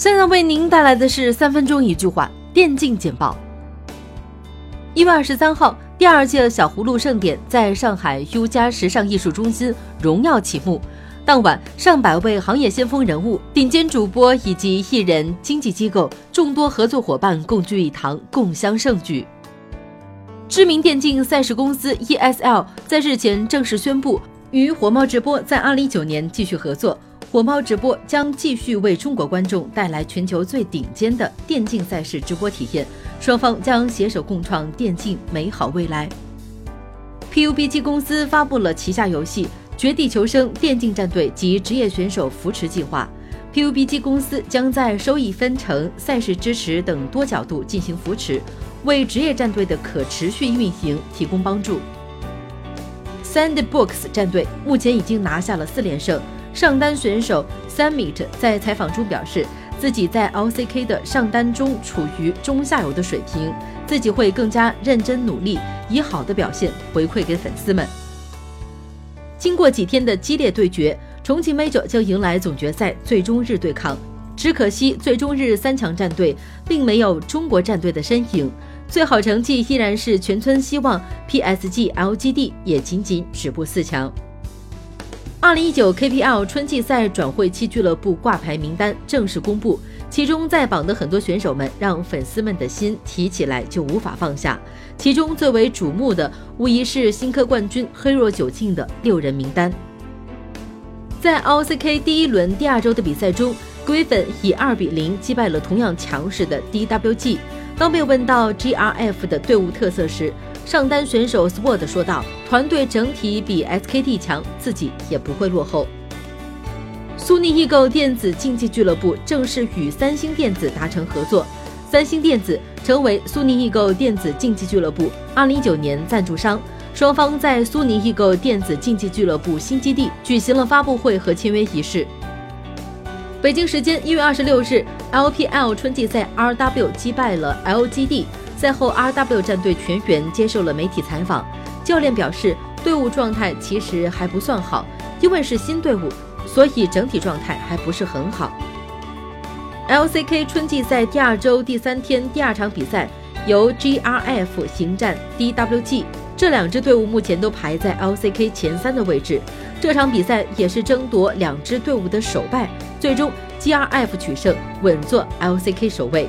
现在为您带来的是三分钟一句话电竞简报。一月二十三号，第二届小葫芦盛典在上海 U 加时尚艺术中心荣耀启幕。当晚，上百位行业先锋人物、顶尖主播以及艺人、经纪机构、众多合作伙伴共聚一堂，共襄盛举。知名电竞赛事公司 ESL 在日前正式宣布，与火猫直播在二零一九年继续合作。火猫直播将继续为中国观众带来全球最顶尖的电竞赛事直播体验，双方将携手共创电竞美好未来。PUBG 公司发布了旗下游戏《绝地求生》电竞战队及职业选手扶持计划。PUBG 公司将在收益分成、赛事支持等多角度进行扶持，为职业战队的可持续运行提供帮助。Sandbox 战队目前已经拿下了四连胜。上单选手 Sammit 在采访中表示，自己在 LCK 的上单中处于中下游的水平，自己会更加认真努力，以好的表现回馈给粉丝们。经过几天的激烈对决，重庆 Major 将迎来总决赛最终日对抗。只可惜最终日三强战队并没有中国战队的身影，最好成绩依然是全村希望 PSG LGD，也仅仅止步四强。二零一九 KPL 春季赛转会期俱乐部挂牌名单正式公布，其中在榜的很多选手们让粉丝们的心提起来就无法放下。其中最为瞩目的无疑是新科冠军黑若九庆的六人名单。在 LCK 第一轮第二周的比赛中，Griffin 以二比零击败了同样强势的 DWG。当被问到 GRF 的队伍特色时，上单选手 Sword 说道：“团队整体比 SKT 强，自己也不会落后。”苏宁易购电子竞技俱乐部正式与三星电子达成合作，三星电子成为苏宁易购电子竞技俱乐部2019年赞助商。双方在苏宁易购电子竞技俱乐部新基地举行了发布会和签约仪式。北京时间一月二十六日，LPL 春季赛 RW 击败了 LGD。赛后，RW 战队全员接受了媒体采访。教练表示，队伍状态其实还不算好，因为是新队伍，所以整体状态还不是很好。LCK 春季赛第二周第三天第二场比赛，由 GRF 迎战 DWG，这两支队伍目前都排在 LCK 前三的位置。这场比赛也是争夺两支队伍的首败，最终 GRF 取胜，稳坐 LCK 首位。